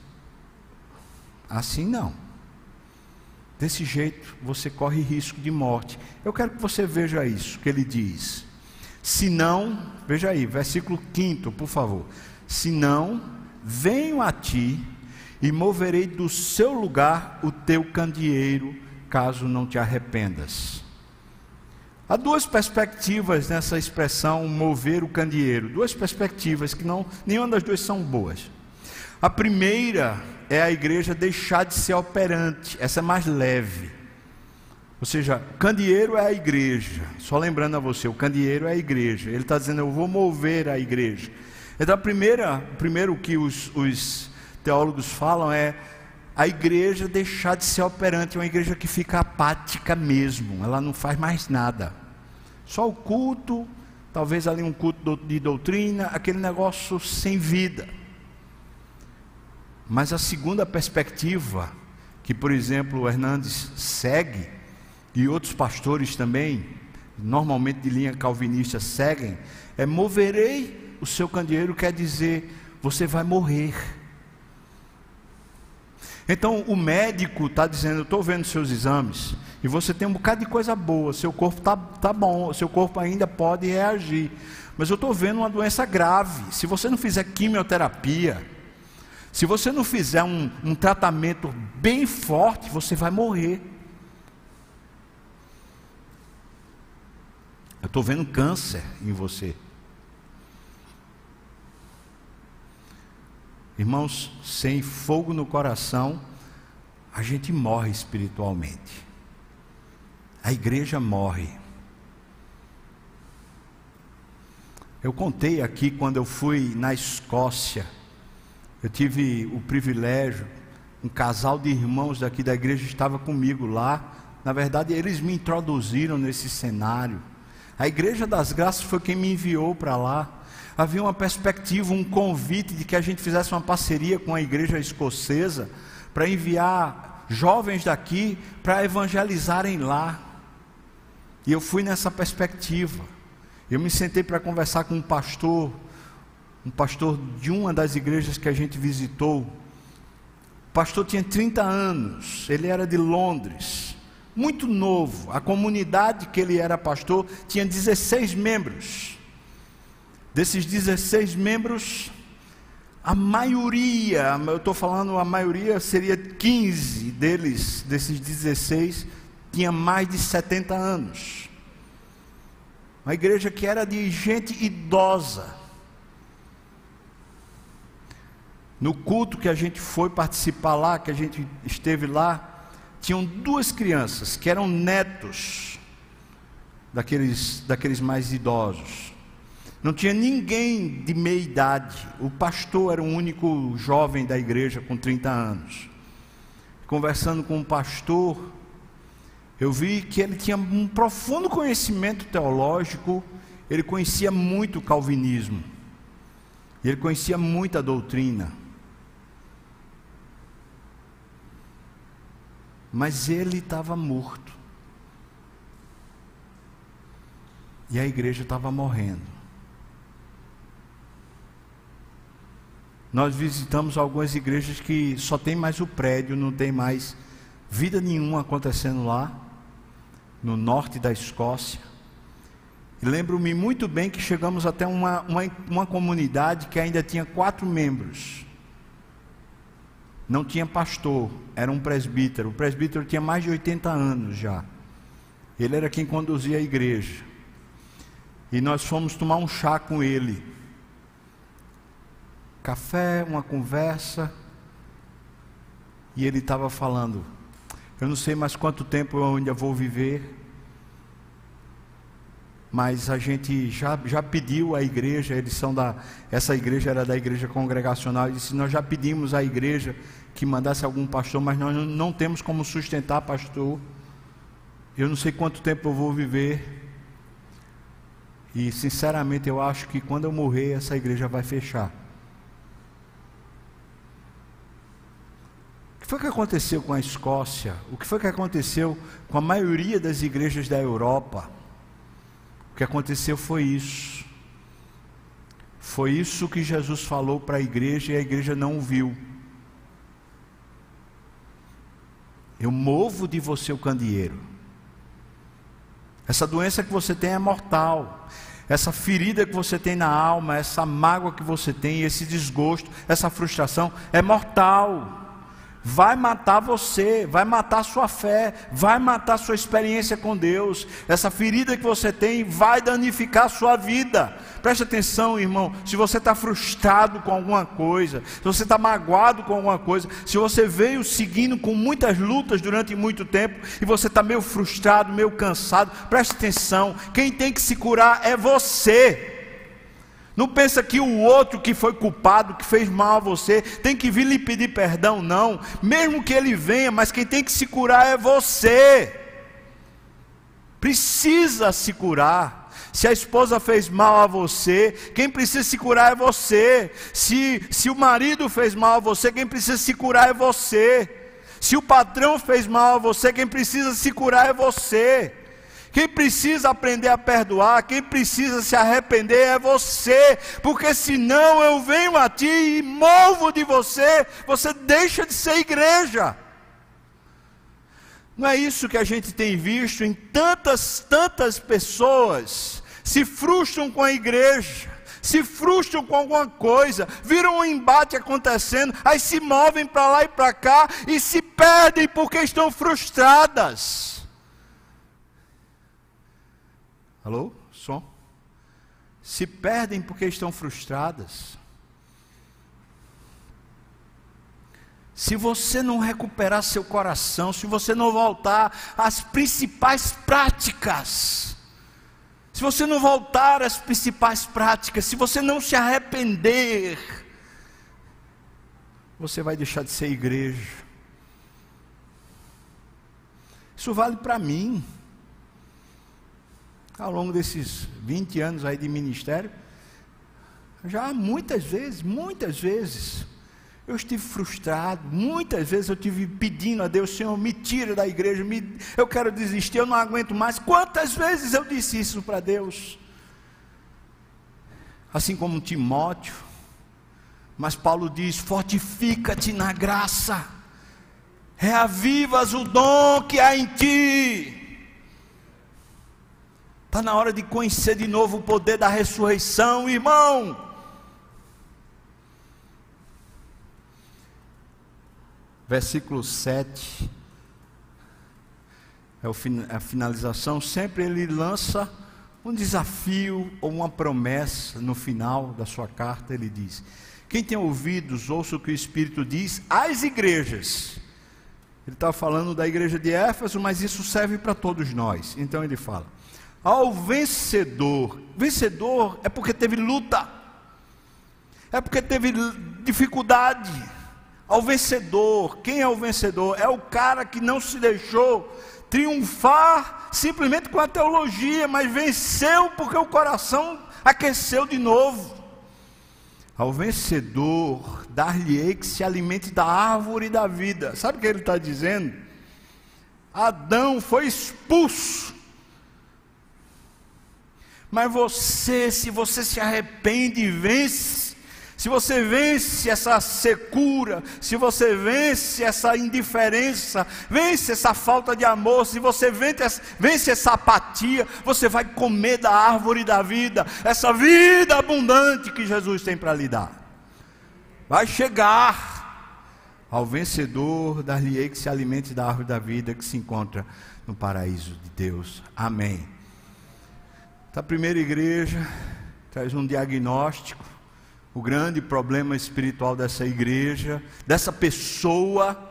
assim não. Desse jeito você corre risco de morte. Eu quero que você veja isso que ele diz. Se não, veja aí, versículo 5, por favor. Se não, venho a ti e moverei do seu lugar o teu candeeiro, caso não te arrependas. Há duas perspectivas nessa expressão mover o candeeiro, duas perspectivas que não nenhuma das duas são boas. A primeira é a igreja deixar de ser operante, essa é mais leve. Ou seja, o candeeiro é a igreja. Só lembrando a você, o candeeiro é a igreja. Ele está dizendo, eu vou mover a igreja. Então, a primeira, primeiro que os, os teólogos falam é a igreja deixar de ser operante, é uma igreja que fica apática mesmo, ela não faz mais nada. Só o culto, talvez ali um culto de doutrina, aquele negócio sem vida. Mas a segunda perspectiva, que por exemplo o Hernandes segue, e outros pastores também, normalmente de linha calvinista, seguem, é moverei o seu candeeiro, quer dizer, você vai morrer. Então o médico está dizendo, eu estou vendo seus exames, e você tem um bocado de coisa boa, seu corpo está tá bom, seu corpo ainda pode reagir. Mas eu estou vendo uma doença grave. Se você não fizer quimioterapia, se você não fizer um, um tratamento bem forte, você vai morrer. Eu estou vendo câncer em você. Irmãos, sem fogo no coração, a gente morre espiritualmente. A igreja morre. Eu contei aqui quando eu fui na Escócia eu tive o privilégio, um casal de irmãos daqui da igreja estava comigo lá. Na verdade, eles me introduziram nesse cenário. A Igreja das Graças foi quem me enviou para lá. Havia uma perspectiva, um convite de que a gente fizesse uma parceria com a igreja escocesa para enviar jovens daqui para evangelizarem lá. E eu fui nessa perspectiva. Eu me sentei para conversar com um pastor um pastor de uma das igrejas que a gente visitou. O pastor tinha 30 anos, ele era de Londres, muito novo. A comunidade que ele era pastor tinha 16 membros. Desses 16 membros, a maioria, eu estou falando a maioria, seria 15 deles, desses 16, tinha mais de 70 anos. Uma igreja que era de gente idosa. No culto que a gente foi participar lá, que a gente esteve lá, tinham duas crianças que eram netos daqueles, daqueles mais idosos. Não tinha ninguém de meia idade. O pastor era o único jovem da igreja com 30 anos. Conversando com o pastor, eu vi que ele tinha um profundo conhecimento teológico, ele conhecia muito o calvinismo, ele conhecia muita doutrina. Mas ele estava morto. E a igreja estava morrendo. Nós visitamos algumas igrejas que só tem mais o prédio, não tem mais vida nenhuma acontecendo lá, no norte da Escócia. E lembro-me muito bem que chegamos até uma, uma, uma comunidade que ainda tinha quatro membros não tinha pastor, era um presbítero. O presbítero tinha mais de 80 anos já. Ele era quem conduzia a igreja. E nós fomos tomar um chá com ele. Café, uma conversa. E ele estava falando: Eu não sei mais quanto tempo eu ainda vou viver mas a gente já, já pediu à igreja, eles são da, essa igreja era da igreja congregacional, e disse, nós já pedimos à igreja que mandasse algum pastor, mas nós não, temos como sustentar pastor, eu não sei quanto tempo eu vou viver, e sinceramente eu acho que quando eu morrer essa igreja vai fechar. O que foi que aconteceu com a Escócia? O que foi que aconteceu com a maioria das igrejas da Europa? Que aconteceu foi isso. Foi isso que Jesus falou para a igreja e a igreja não viu. Eu movo de você o candeeiro. Essa doença que você tem é mortal. Essa ferida que você tem na alma, essa mágoa que você tem, esse desgosto, essa frustração é mortal vai matar você, vai matar sua fé, vai matar sua experiência com Deus. Essa ferida que você tem vai danificar sua vida. Preste atenção, irmão. Se você está frustrado com alguma coisa, se você está magoado com alguma coisa, se você veio seguindo com muitas lutas durante muito tempo e você está meio frustrado, meio cansado, preste atenção. Quem tem que se curar é você. Não pensa que o outro que foi culpado, que fez mal a você, tem que vir lhe pedir perdão, não. Mesmo que ele venha, mas quem tem que se curar é você. Precisa se curar. Se a esposa fez mal a você, quem precisa se curar é você. Se, se o marido fez mal a você, quem precisa se curar é você. Se o patrão fez mal a você, quem precisa se curar é você. Quem precisa aprender a perdoar, quem precisa se arrepender é você, porque senão eu venho a ti e movo de você, você deixa de ser igreja. Não é isso que a gente tem visto em tantas, tantas pessoas se frustram com a igreja, se frustram com alguma coisa, viram um embate acontecendo, aí se movem para lá e para cá e se perdem porque estão frustradas. Alô? Som? Se perdem porque estão frustradas. Se você não recuperar seu coração, se você não voltar às principais práticas, se você não voltar às principais práticas, se você não se arrepender, você vai deixar de ser igreja. Isso vale para mim ao longo desses 20 anos aí de ministério, já muitas vezes, muitas vezes, eu estive frustrado, muitas vezes eu estive pedindo a Deus, Senhor, me tira da igreja, me, eu quero desistir, eu não aguento mais. Quantas vezes eu disse isso para Deus? Assim como Timóteo, mas Paulo diz: fortifica-te na graça, reavivas o dom que há em ti. Está na hora de conhecer de novo o poder da ressurreição, irmão. Versículo 7. É a finalização. Sempre ele lança um desafio ou uma promessa no final da sua carta. Ele diz: Quem tem ouvidos, ouça o que o Espírito diz às igrejas. Ele está falando da igreja de Éfeso, mas isso serve para todos nós. Então ele fala ao vencedor. Vencedor é porque teve luta, é porque teve dificuldade. Ao vencedor, quem é o vencedor? É o cara que não se deixou triunfar simplesmente com a teologia, mas venceu porque o coração aqueceu de novo. Ao vencedor, dar-lhe-ei que se alimente da árvore da vida. Sabe o que ele está dizendo? Adão foi expulso mas você, se você se arrepende e vence, se você vence essa secura, se você vence essa indiferença, vence essa falta de amor, se você vence, vence essa apatia, você vai comer da árvore da vida, essa vida abundante que Jesus tem para lhe dar. Vai chegar. Ao vencedor, dar-lhe-ei que se alimente da árvore da vida que se encontra no paraíso de Deus. Amém. Então, a primeira igreja traz um diagnóstico, o grande problema espiritual dessa igreja, dessa pessoa,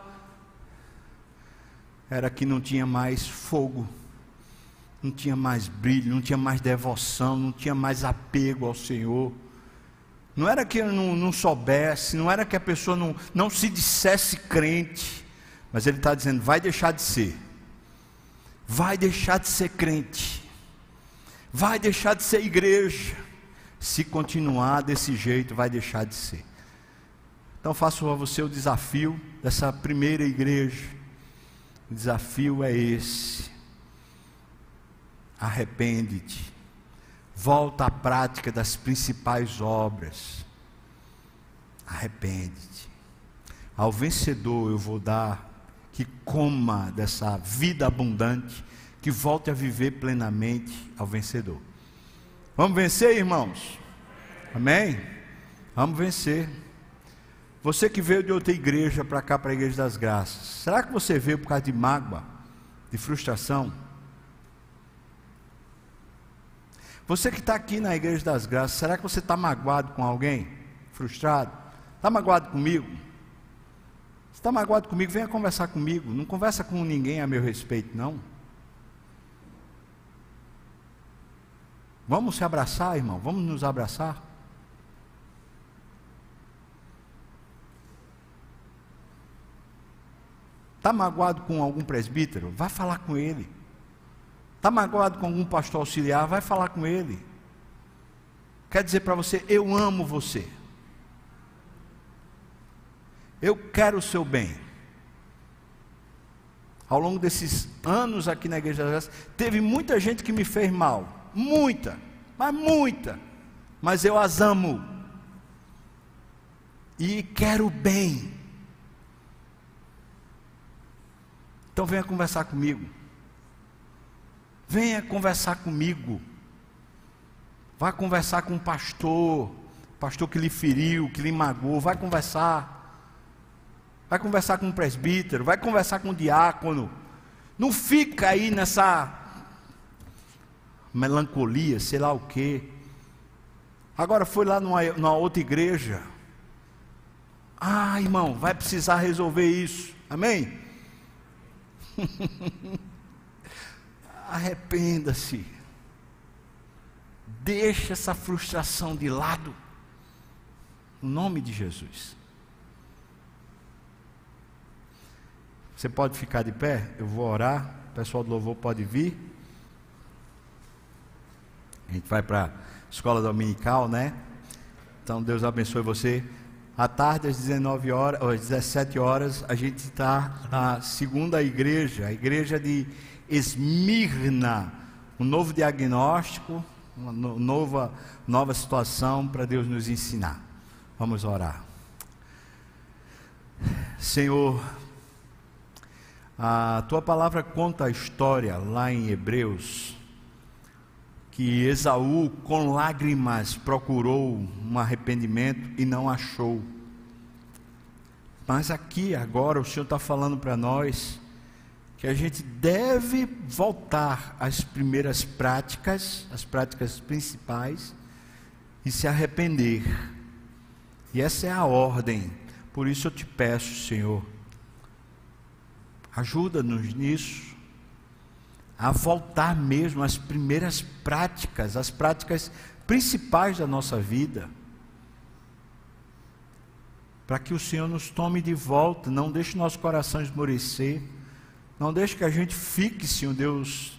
era que não tinha mais fogo, não tinha mais brilho, não tinha mais devoção, não tinha mais apego ao Senhor. Não era que não, não soubesse, não era que a pessoa não, não se dissesse crente, mas ele está dizendo: vai deixar de ser, vai deixar de ser crente, vai deixar de ser igreja. Se continuar desse jeito, vai deixar de ser. Então faço a você o desafio dessa primeira igreja. O desafio é esse. Arrepende-te volta à prática das principais obras. Arrepende-te. Ao vencedor eu vou dar que coma dessa vida abundante, que volte a viver plenamente ao vencedor. Vamos vencer, irmãos? Amém? Vamos vencer. Você que veio de outra igreja para cá, para a Igreja das Graças, será que você veio por causa de mágoa, de frustração? Você que está aqui na Igreja das Graças, será que você está magoado com alguém? Frustrado? Está magoado comigo? Está magoado comigo, venha conversar comigo. Não conversa com ninguém a meu respeito, não. Vamos se abraçar, irmão. Vamos nos abraçar. Está magoado com algum presbítero? Vá falar com ele. Está magoado com algum pastor auxiliar? Vai falar com ele. Quer dizer para você: eu amo você. Eu quero o seu bem. Ao longo desses anos aqui na Igreja teve muita gente que me fez mal. Muita, mas muita. Mas eu as amo. E quero bem. Então venha conversar comigo. Venha conversar comigo. Vá conversar com o pastor, pastor que lhe feriu, que lhe magoou. Vai conversar. Vai conversar com o presbítero, vai conversar com o diácono. Não fica aí nessa melancolia, sei lá o quê. Agora foi lá numa, numa outra igreja. Ah, irmão, vai precisar resolver isso. Amém? arrependa-se. Deixa essa frustração de lado. Em nome de Jesus. Você pode ficar de pé? Eu vou orar. O pessoal do louvor pode vir. A gente vai para a escola dominical, né? Então Deus abençoe você. À tarde, às 19 horas, às 17 horas, a gente está na segunda igreja, a igreja de Esmirna, um novo diagnóstico, uma nova, nova situação para Deus nos ensinar. Vamos orar. Senhor, a tua palavra conta a história lá em Hebreus, que Esaú, com lágrimas, procurou um arrependimento e não achou. Mas aqui, agora, o Senhor está falando para nós que a gente deve voltar às primeiras práticas, as práticas principais, e se arrepender. E essa é a ordem. Por isso eu te peço, Senhor, ajuda-nos nisso, a voltar mesmo às primeiras práticas, às práticas principais da nossa vida para que o Senhor nos tome de volta, não deixe nosso coração esmorecer, não deixe que a gente fique, Senhor Deus,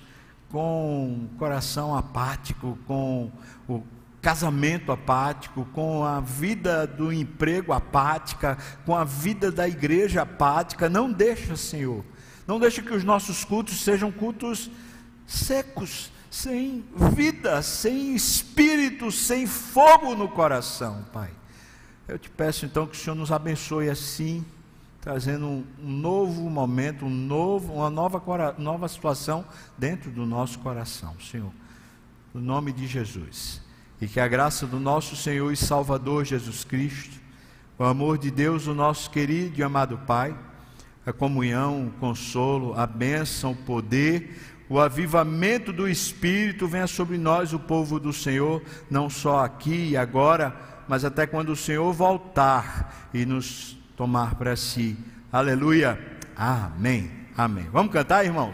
com o coração apático, com o casamento apático, com a vida do emprego apática, com a vida da igreja apática. Não deixa, Senhor. Não deixa que os nossos cultos sejam cultos secos, sem vida, sem espírito, sem fogo no coração, Pai. Eu te peço então que o Senhor nos abençoe assim trazendo um, novo momento, um novo, uma nova, nova situação dentro do nosso coração, Senhor. No nome de Jesus. E que a graça do nosso Senhor e Salvador Jesus Cristo, o amor de Deus, o nosso querido e amado Pai, a comunhão, o consolo, a bênção, o poder, o avivamento do Espírito venha sobre nós, o povo do Senhor, não só aqui e agora, mas até quando o Senhor voltar e nos tomar para si. Aleluia. Amém. Amém. Vamos cantar, irmãos?